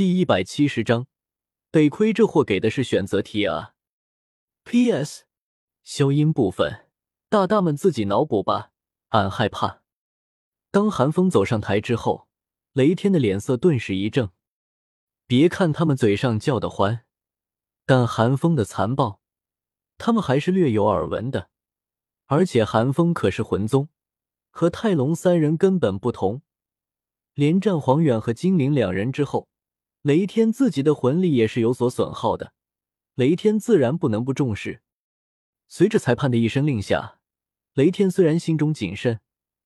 第一百七十章，得亏这货给的是选择题啊。P.S. 消音部分，大大们自己脑补吧，俺害怕。当韩风走上台之后，雷天的脸色顿时一正。别看他们嘴上叫的欢，但韩风的残暴，他们还是略有耳闻的。而且韩风可是魂宗，和泰隆三人根本不同。连战黄远和精灵两人之后。雷天自己的魂力也是有所损耗的，雷天自然不能不重视。随着裁判的一声令下，雷天虽然心中谨慎，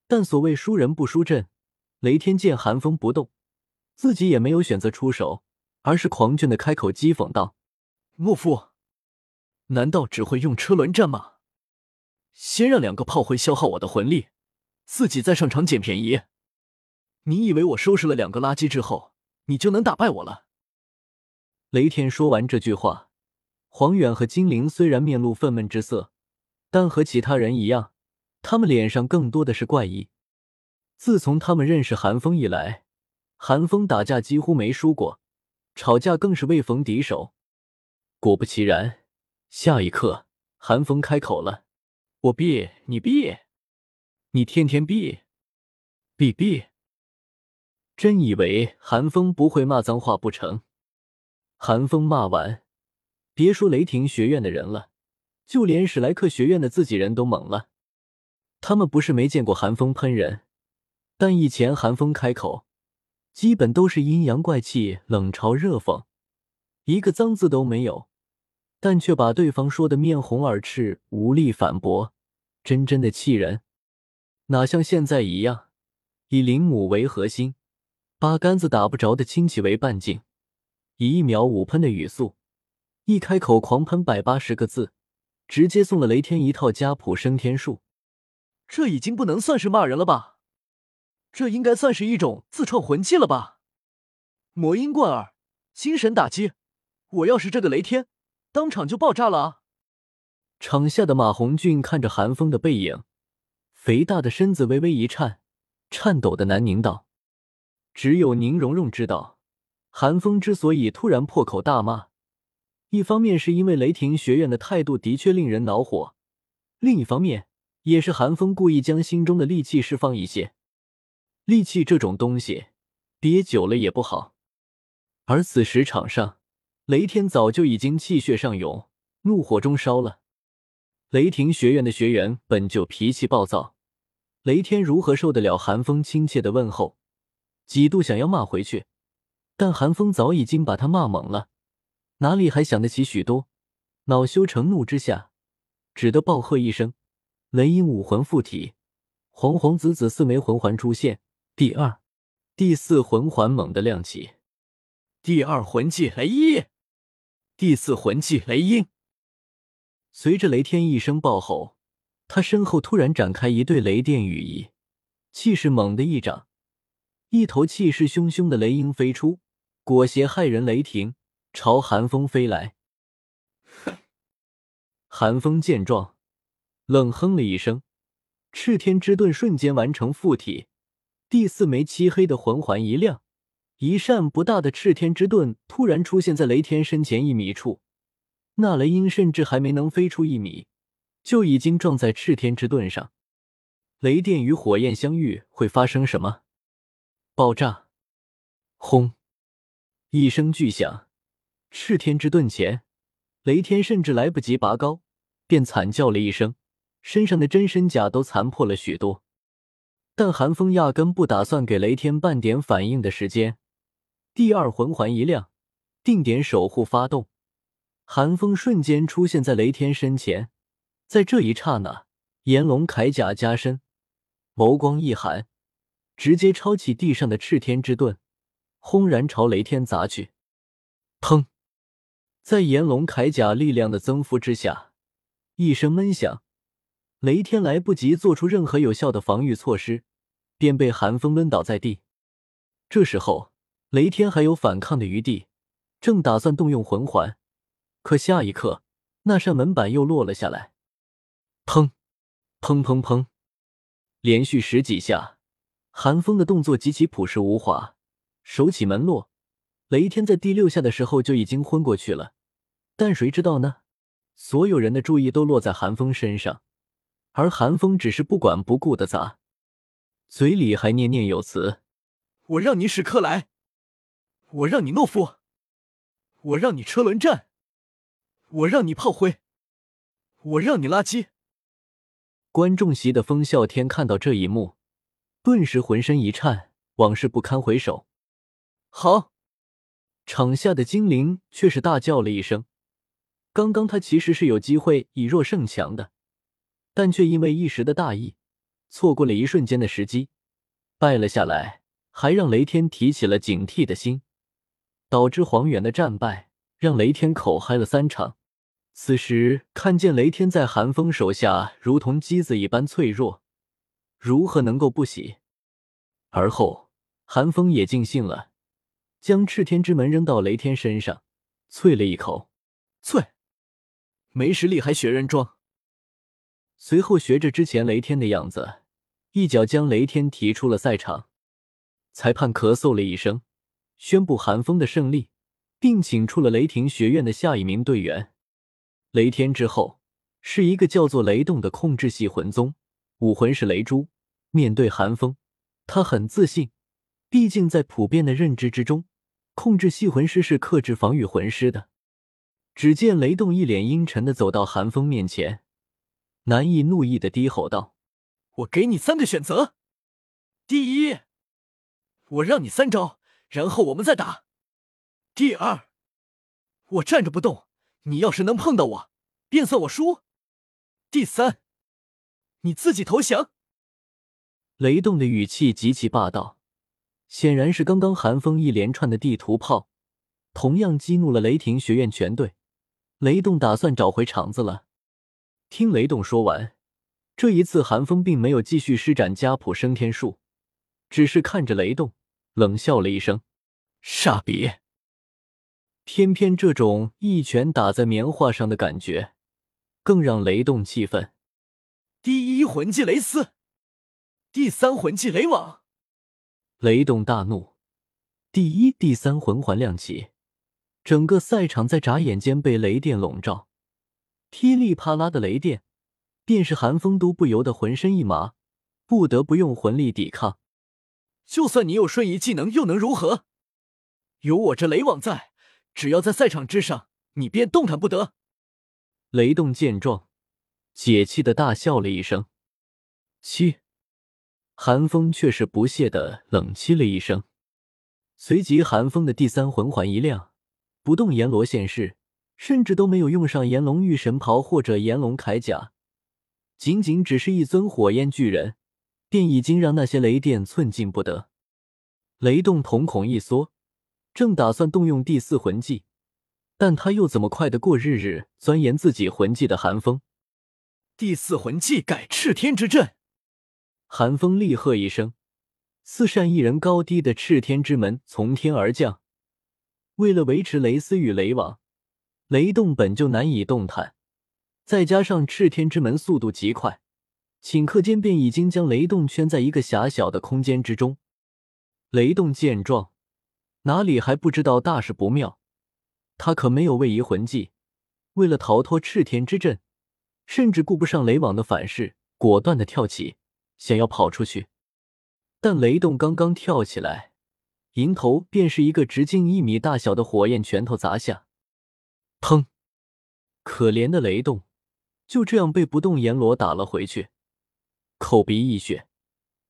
但所谓输人不输阵。雷天见寒风不动，自己也没有选择出手，而是狂狷的开口讥讽道：“莫夫，难道只会用车轮战吗？先让两个炮灰消耗我的魂力，自己再上场捡便宜？你以为我收拾了两个垃圾之后？”你就能打败我了。雷天说完这句话，黄远和金灵虽然面露愤懑之色，但和其他人一样，他们脸上更多的是怪异。自从他们认识韩风以来，韩风打架几乎没输过，吵架更是未逢敌手。果不其然，下一刻，韩风开口了：“我闭，你闭，你天天闭，闭闭。”真以为韩风不会骂脏话不成？韩风骂完，别说雷霆学院的人了，就连史莱克学院的自己人都懵了。他们不是没见过韩风喷人，但以前韩风开口，基本都是阴阳怪气、冷嘲热讽，一个脏字都没有，但却把对方说的面红耳赤，无力反驳，真真的气人。哪像现在一样，以林母为核心。八竿子打不着的亲戚为半径，以一秒五喷的语速，一开口狂喷百八十个字，直接送了雷天一套家谱升天术。这已经不能算是骂人了吧？这应该算是一种自创魂技了吧？魔音贯耳，精神打击。我要是这个雷天，当场就爆炸了啊！场下的马红俊看着韩风的背影，肥大的身子微微一颤，颤抖的喃宁道。只有宁荣荣知道，韩风之所以突然破口大骂，一方面是因为雷霆学院的态度的确令人恼火，另一方面也是韩风故意将心中的戾气释放一些。戾气这种东西，憋久了也不好。而此时场上，雷天早就已经气血上涌，怒火中烧了。雷霆学院的学员本就脾气暴躁，雷天如何受得了韩风亲切的问候？几度想要骂回去，但韩风早已经把他骂懵了，哪里还想得起许多？恼羞成怒之下，只得暴喝一声：“雷音武魂附体！”黄黄紫紫四枚魂环出现，第二、第四魂环猛地亮起。第二魂技雷音，第四魂技雷音。随着雷天一声暴吼，他身后突然展开一对雷电羽翼，气势猛地一掌。一头气势汹汹的雷鹰飞出，裹挟骇人雷霆朝寒风飞来。哼！寒风见状，冷哼了一声，赤天之盾瞬间完成附体，第四枚漆黑的魂环一亮，一扇不大的赤天之盾突然出现在雷天身前一米处。那雷鹰甚至还没能飞出一米，就已经撞在赤天之盾上。雷电与火焰相遇会发生什么？爆炸！轰！一声巨响，赤天之盾前，雷天甚至来不及拔高，便惨叫了一声，身上的真身甲都残破了许多。但寒风压根不打算给雷天半点反应的时间，第二魂环一亮，定点守护发动，寒风瞬间出现在雷天身前。在这一刹那，炎龙铠甲加身，眸光一寒。直接抄起地上的赤天之盾，轰然朝雷天砸去。砰！在炎龙铠甲力量的增幅之下，一声闷响，雷天来不及做出任何有效的防御措施，便被寒风抡倒在地。这时候，雷天还有反抗的余地，正打算动用魂环，可下一刻，那扇门板又落了下来。砰！砰砰砰！连续十几下。韩风的动作极其朴实无华，手起门落，雷天在第六下的时候就已经昏过去了，但谁知道呢？所有人的注意都落在韩风身上，而韩风只是不管不顾的砸，嘴里还念念有词：“我让你史克莱，我让你懦夫，我让你车轮战，我让你炮灰，我让你垃圾。”观众席的风啸天看到这一幕，顿时浑身一颤，往事不堪回首。好，场下的精灵却是大叫了一声。刚刚他其实是有机会以弱胜强的，但却因为一时的大意，错过了一瞬间的时机，败了下来，还让雷天提起了警惕的心，导致黄远的战败，让雷天口嗨了三场。此时看见雷天在寒风手下如同鸡子一般脆弱，如何能够不喜？而后寒风也尽兴了，将赤天之门扔到雷天身上，啐了一口：“啐，没实力还学人装。”随后学着之前雷天的样子，一脚将雷天踢出了赛场。裁判咳嗽了一声，宣布寒风的胜利，并请出了雷霆学院的下一名队员。雷天之后是一个叫做雷动的控制系魂宗，武魂是雷珠。面对寒风，他很自信，毕竟在普遍的认知之中，控制系魂师是克制防御魂师的。只见雷动一脸阴沉的走到寒风面前，难以怒意的低吼道：“我给你三个选择，第一，我让你三招，然后我们再打；第二，我站着不动。”你要是能碰到我，便算我输。第三，你自己投降。雷动的语气极其霸道，显然是刚刚寒风一连串的地图炮，同样激怒了雷霆学院全队。雷动打算找回场子了。听雷动说完，这一次寒风并没有继续施展家谱升天术，只是看着雷动，冷笑了一声：“傻逼。”偏偏这种一拳打在棉花上的感觉，更让雷动气愤。第一魂技雷丝，第三魂技雷网。雷动大怒，第一、第三魂环亮起，整个赛场在眨眼间被雷电笼罩，噼里啪啦的雷电，便是寒风都不由得浑身一麻，不得不用魂力抵抗。就算你有瞬移技能，又能如何？有我这雷网在。只要在赛场之上，你便动弹不得。雷动见状，解气的大笑了一声。七，寒风却是不屑的冷凄了一声。随即，寒风的第三魂环一亮，不动阎罗现世，甚至都没有用上炎龙御神袍或者炎龙铠甲，仅仅只是一尊火焰巨人，便已经让那些雷电寸进不得。雷动瞳孔一缩。正打算动用第四魂技，但他又怎么快得过日日钻研自己魂技的寒风？第四魂技改赤天之阵！寒风厉喝一声，四扇一人高低的赤天之门从天而降。为了维持雷丝与雷网，雷动本就难以动弹，再加上赤天之门速度极快，顷刻间便已经将雷动圈在一个狭小的空间之中。雷动见状。哪里还不知道大事不妙？他可没有位移魂技，为了逃脱赤天之阵，甚至顾不上雷网的反噬，果断的跳起，想要跑出去。但雷动刚刚跳起来，迎头便是一个直径一米大小的火焰拳头砸下，砰！可怜的雷动就这样被不动阎罗打了回去，口鼻溢血，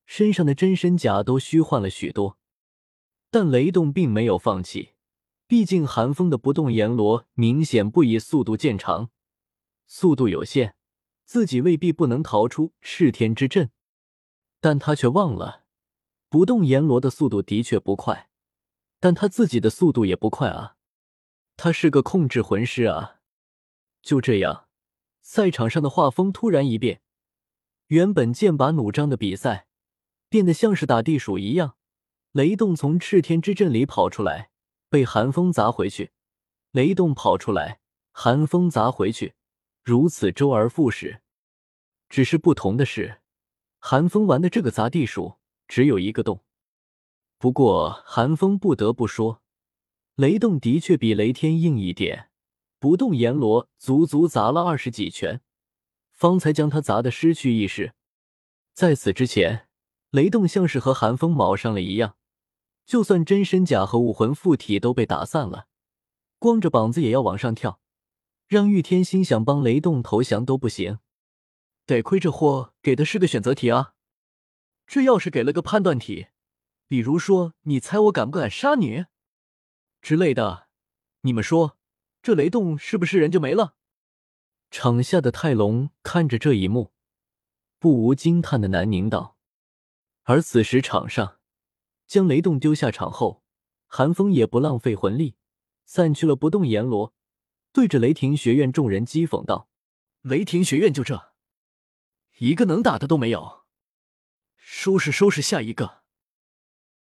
身上的真身甲都虚幻了许多。但雷动并没有放弃，毕竟寒风的不动阎罗明显不以速度见长，速度有限，自己未必不能逃出赤天之阵。但他却忘了，不动阎罗的速度的确不快，但他自己的速度也不快啊，他是个控制魂师啊。就这样，赛场上的画风突然一变，原本剑拔弩张的比赛，变得像是打地鼠一样。雷动从赤天之阵里跑出来，被寒风砸回去；雷动跑出来，寒风砸回去，如此周而复始。只是不同的是，寒风玩的这个砸地鼠只有一个洞。不过寒风不得不说，雷动的确比雷天硬一点，不动阎罗足足砸了二十几拳，方才将他砸得失去意识。在此之前，雷动像是和寒风卯上了一样，就算真身甲和武魂附体都被打散了，光着膀子也要往上跳，让玉天心想帮雷动投降都不行。得亏这货给的是个选择题啊！这要是给了个判断题，比如说你猜我敢不敢杀你之类的，你们说这雷动是不是人就没了？场下的泰隆看着这一幕，不无惊叹的南宁道。而此时场上将雷动丢下场后，寒风也不浪费魂力，散去了不动阎罗，对着雷霆学院众人讥讽道：“雷霆学院就这。”一个能打的都没有，收拾收拾下一个。